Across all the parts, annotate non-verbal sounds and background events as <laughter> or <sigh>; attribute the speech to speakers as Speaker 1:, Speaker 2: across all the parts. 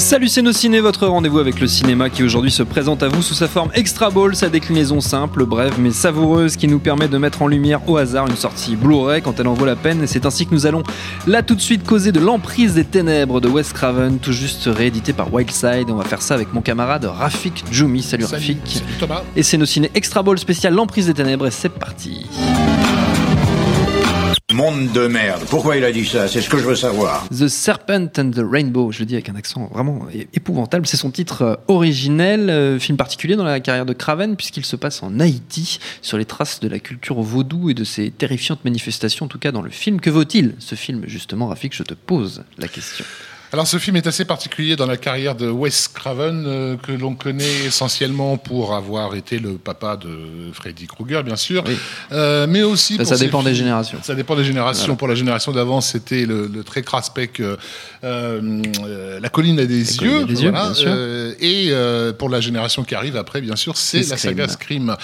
Speaker 1: Salut ciné, votre rendez-vous avec le cinéma qui aujourd'hui se présente à vous sous sa forme extra ball, sa déclinaison simple, brève mais savoureuse qui nous permet de mettre en lumière au hasard une sortie Blu-ray quand elle en vaut la peine et c'est ainsi que nous allons là tout de suite causer de l'emprise des ténèbres de Wes Craven, tout juste réédité par Wildside. On va faire ça avec mon camarade Rafik Djoumi. Salut, Rafik.
Speaker 2: Salut Thomas.
Speaker 1: Et c'est nos ciné extra ball spécial l'emprise des ténèbres et c'est parti.
Speaker 3: Monde de merde. Pourquoi il a dit ça? C'est ce que je veux savoir.
Speaker 1: The Serpent and the Rainbow, je le dis avec un accent vraiment épouvantable, c'est son titre euh, originel, euh, film particulier dans la carrière de Craven puisqu'il se passe en Haïti, sur les traces de la culture vaudou et de ses terrifiantes manifestations, en tout cas dans le film. Que vaut-il ce film justement, Rafik? Je te pose la question.
Speaker 2: Alors ce film est assez particulier dans la carrière de Wes Craven, euh, que l'on connaît essentiellement pour avoir été le papa de Freddy Krueger, bien sûr,
Speaker 1: Oui.
Speaker 2: Euh, mais aussi
Speaker 1: Ça,
Speaker 2: pour
Speaker 1: ça dépend des générations.
Speaker 2: Ça dépend des générations.
Speaker 1: Voilà.
Speaker 2: Pour la génération d'avant, c'était le, le très craspec euh, euh, La colline a des
Speaker 1: La
Speaker 2: yeux.
Speaker 1: des yeux, sûr.
Speaker 2: Euh, et euh, pour la génération qui arrive après, bien sûr, c'est la saga Scream.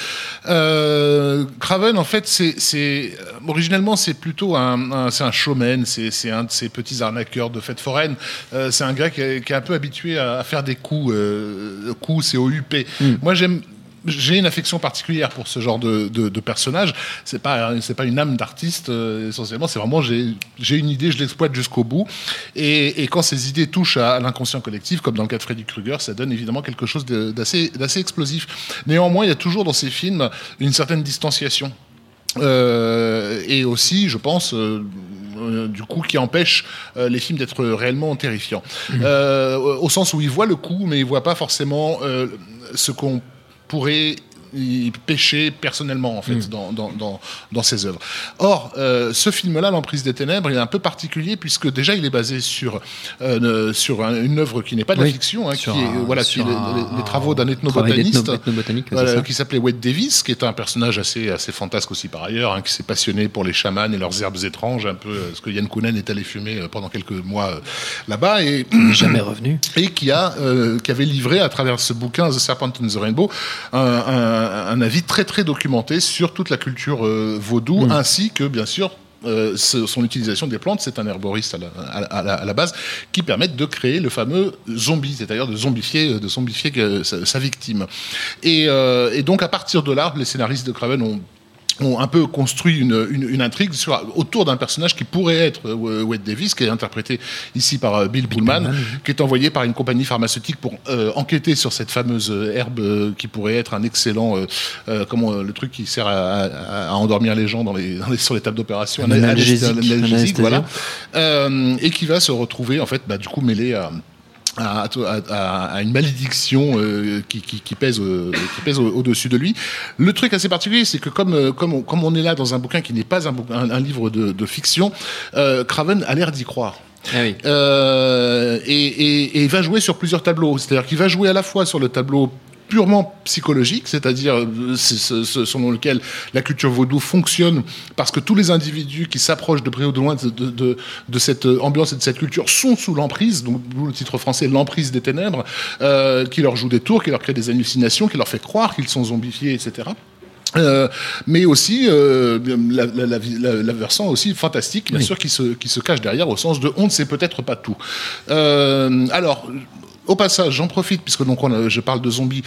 Speaker 2: Euh, Craven, en fait, c'est, c'est originellement c'est plutôt un, un- c'est un showman, c'est, c'est un de ces petits arnaqueurs de fêtes foraines. Euh, c'est un gars qui est, qui est un peu habitué à, faire des coups. Euh, coups, c'est au UP.
Speaker 1: Hmm.
Speaker 2: Moi, j'aime. J'ai une affection particulière pour ce genre de, de, de personnage. C'est pas c'est pas une âme d'artiste euh, essentiellement. C'est vraiment j'ai une idée, je l'exploite jusqu'au bout. Et, et quand ces idées touchent à, à l'inconscient collectif, comme dans le cas de Freddy Krueger, ça donne évidemment quelque chose d'assez d'assez explosif. Néanmoins, il y a toujours dans ces films une certaine distanciation. Euh, et aussi, je pense, euh, euh, du coup, qui empêche euh, les films d'être réellement terrifiants. Euh, au sens où ils voient le coup, mais ils voient pas forcément euh, ce qu'on pourrait y pêcher personnellement en fait dans, dans, dans, dans ses œuvres. Or, euh, ce film-là, L'emprise des ténèbres, il est un peu particulier puisque déjà il est basé sur euh, sur un- une œuvre qui n'est pas de la
Speaker 1: Oui,
Speaker 2: fiction, hein, qui est voilà, qui est les, travaux d'un ethnobotaniste. Voilà, qui s'appelait Wade Davis, qui est un personnage assez, assez fantasque aussi par ailleurs, hein, qui s'est passionné pour les chamans et leurs herbes étranges, un peu euh, ce que Yann Kounen est allé fumer pendant quelques mois là-bas, et,
Speaker 1: Jamais revenu.
Speaker 2: et qui, a, euh, qui avait livré à travers ce bouquin The Serpent and the Rainbow un, un- avis très très documenté sur toute la culture euh, vaudou, ainsi que bien sûr euh, son utilisation des plantes, c'est un herboriste à la, à la- à la- à la base, qui permettent de créer le fameux zombie, c'est-à-dire de zombifier, de zombifier euh, sa, sa victime. Et, euh, et donc à partir de là, les scénaristes de Craven ont ont un peu construit une, une, une intrigue sur, autour d'un personnage qui pourrait être euh, Wade Davis, qui est interprété ici par euh, Bill Pullman, qui est envoyé par une compagnie pharmaceutique pour euh, enquêter sur cette fameuse herbe qui pourrait être un excellent, euh, euh, comment le truc qui sert à, à- à endormir les gens dans les, dans les- sur les tables d'opération,
Speaker 1: Un analgésique,
Speaker 2: analgésique,
Speaker 1: anesthésiant.
Speaker 2: voilà, et qui va se retrouver en fait, bah, du coup mêlé à à, à- à- une malédiction euh, qui, qui- qui pèse, euh, qui pèse au- au-dessus de lui. Le truc assez particulier, c'est que comme, euh, comme, on, comme on est là dans un bouquin qui n'est pas un, bouquin- un, un livre de, de fiction, euh, Craven a l'air d'y croire.
Speaker 1: Ah oui.
Speaker 2: Euh, et, et- et il va jouer sur plusieurs tableaux. C'est-à-dire qu'il va jouer à la fois sur le tableau purement psychologique, c'est-à-dire euh, c'est ce, ce- selon lequel la culture vaudou fonctionne, parce que tous les individus qui s'approchent de près ou de loin de, de- de- de cette ambiance et de cette culture sont sous l'emprise, donc le titre français L'emprise des ténèbres, euh, qui leur joue des tours, qui leur crée des hallucinations, qui leur fait croire qu'ils sont zombifiés, etc. Euh, mais aussi euh, la, la, la, la- la versant aussi fantastique, bien sûr, qui se, qui se cache derrière au sens de on ne sait peut-être pas tout. Euh, alors, au passage, j'en profite, puisque donc on a- je parle de zombies,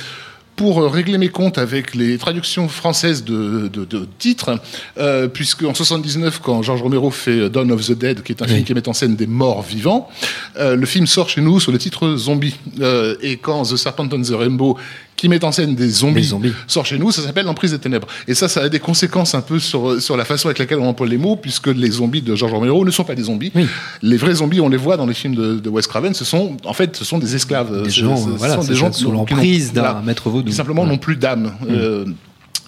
Speaker 2: pour euh, régler mes comptes avec les traductions françaises de, de, de titres, euh, puisque en 79, quand Georges Romero fait Dawn of the Dead, qui est un film qui met en scène des morts vivants, euh, le film sort chez nous sous le titre Zombie. Euh, et quand The Serpent and the Rainbow, qui met en scène des zombies, sort chez nous, ça s'appelle l'emprise des ténèbres. Et ça, ça a des conséquences un peu sur, sur la façon avec laquelle on emploie les mots, puisque les zombies de George Romero ne sont pas des zombies.
Speaker 1: Oui.
Speaker 2: Les vrais zombies, on les voit dans les films de, de Wes Craven, ce sont, en fait, ce sont des esclaves.
Speaker 1: Des
Speaker 2: Ce-
Speaker 1: gens,
Speaker 2: ce- ce
Speaker 1: voilà,
Speaker 2: sont des gens
Speaker 1: sous l'emprise d'un maître vaudou.
Speaker 2: qui simplement n'ont plus d'âme. Euh,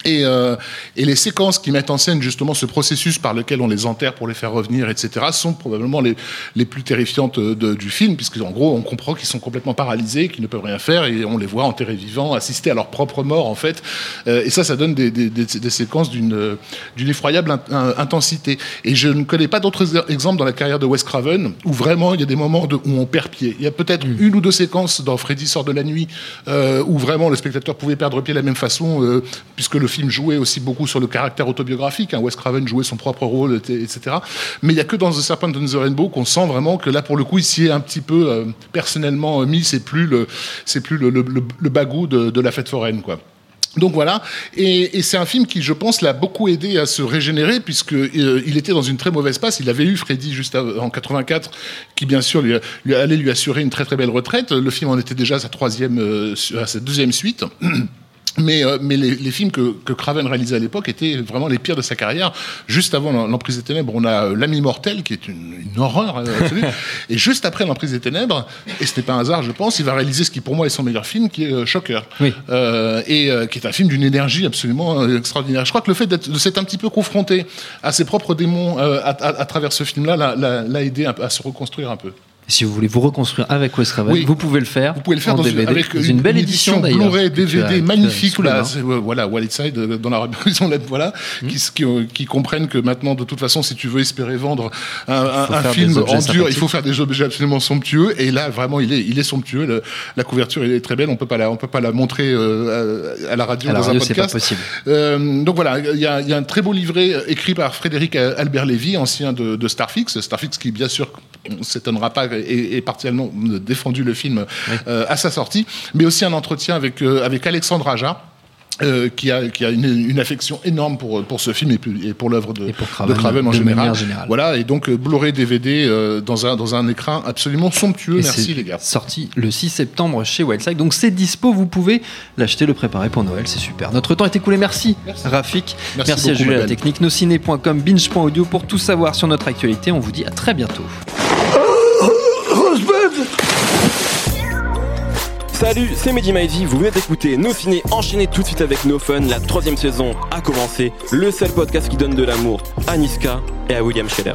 Speaker 2: et, euh, et les séquences qui mettent en scène justement ce processus par lequel on les enterre pour les faire revenir, etc., sont probablement les, les plus terrifiantes euh, de- du film, puisque en gros, on comprend qu'ils sont complètement paralysés, qu'ils ne peuvent rien faire, et on les voit enterrés vivants, assister à leur propre mort, en fait. Euh, et ça, ça donne des, des- des- des séquences d'une effroyable in- in- intensité. Et je ne connais pas d'autres ex- exemples dans la carrière de Wes Craven où vraiment il y a des moments de- où on perd pied. Il y a peut-être une ou deux séquences dans Freddy sort de la nuit euh, où vraiment le spectateur pouvait perdre pied de la même façon, puisque le film jouait aussi beaucoup sur le caractère autobiographique. Hein. Wes Craven jouait son propre rôle, et- etc. Mais il y a que dans The Serpent and the Rainbow qu'on sent vraiment que là, pour le coup, il s'y est un petit peu euh, personnellement mis. C'est plus le, c'est plus le, le, le- le bagou de, la fête foraine, quoi. Donc voilà, et, c'est un film qui, je pense, l'a beaucoup aidé à se régénérer puisque euh, il était dans une très mauvaise passe. Il avait eu Freddy juste en 84, qui bien sûr allait lui assurer une très très belle retraite. Le film en était déjà sa troisième, euh, à sa deuxième suite. <clears throat> Mais, euh, mais les, les films que, que Craven réalisait à l'époque étaient vraiment les pires de sa carrière. Juste avant l'Em- l'Emprise des Ténèbres, on a euh, L'Ami Mortel, qui est une, une horreur euh, absolue. <laughs> et juste après l'Emprise des Ténèbres, et ce n'est pas un hasard, je pense, il va réaliser ce qui pour moi est son meilleur film, qui est Shocker.
Speaker 1: Oui.
Speaker 2: Euh, et euh, qui est un film d'une énergie absolument extraordinaire. Je crois que le fait de s'être un petit peu confronté à ses propres démons à, à- à travers ce film-là l'a- aidé à se reconstruire un peu.
Speaker 1: Si vous voulez vous reconstruire avec Wes Craven,
Speaker 2: Oui.
Speaker 1: vous pouvez le faire.
Speaker 2: Vous pouvez le faire dans une,
Speaker 1: DVD,
Speaker 2: avec
Speaker 1: dans
Speaker 2: une,
Speaker 1: une belle édition, d'ailleurs.
Speaker 2: Blu-ray, DVD
Speaker 1: as
Speaker 2: magnifique. Là, euh, voilà, Wildside euh, dans la maison lettre, <laughs> voilà, qui, qui, euh, qui comprennent que maintenant, de toute façon, si tu veux espérer vendre un, film en dur, il faut faire des objets absolument somptueux. Et là, vraiment, il est, il est somptueux. Le- la couverture, elle est très belle. On peut pas la, on peut pas la montrer euh, à, à la radio
Speaker 1: À la
Speaker 2: dans
Speaker 1: radio,
Speaker 2: un
Speaker 1: c'est pas
Speaker 2: podcast.
Speaker 1: possible.
Speaker 2: Euh, donc voilà, il y, a, il y a un très beau livret écrit par Frédéric Albert Lévy, ancien de, de Starfix. Starfix qui, bien sûr, on s'étonnera pas, est partiellement défendu le film euh, à sa sortie, mais aussi un entretien avec, euh, avec Alexandre Aja. euh, qui a, qui a une, une affection énorme pour, pour ce film et, et pour l'œuvre de,
Speaker 1: Et
Speaker 2: de
Speaker 1: Craven,
Speaker 2: en
Speaker 1: de
Speaker 2: général. Voilà, et donc Blu-ray DVD euh, dans, un, dans un écran absolument somptueux.
Speaker 1: Et
Speaker 2: Merci les gars.
Speaker 1: Sorti le 6 septembre chez Wildside. Donc c'est dispo, vous pouvez l'acheter, le préparer pour Noël, c'est super. Notre temps est écoulé, merci,
Speaker 2: Merci.
Speaker 1: Rafik.
Speaker 2: Merci
Speaker 1: à
Speaker 2: beaucoup,
Speaker 1: à la
Speaker 2: Mabel.
Speaker 1: technique, nosciné.com, binge.audio pour tout savoir sur notre actualité. On vous dit à très bientôt.
Speaker 4: Salut, c'est Mehdi vous venez d'écouter Nos Ciné enchaînez tout de suite avec No Fun, la troisième saison a commencé, le seul podcast qui donne de l'amour à Niska et à William Scheller.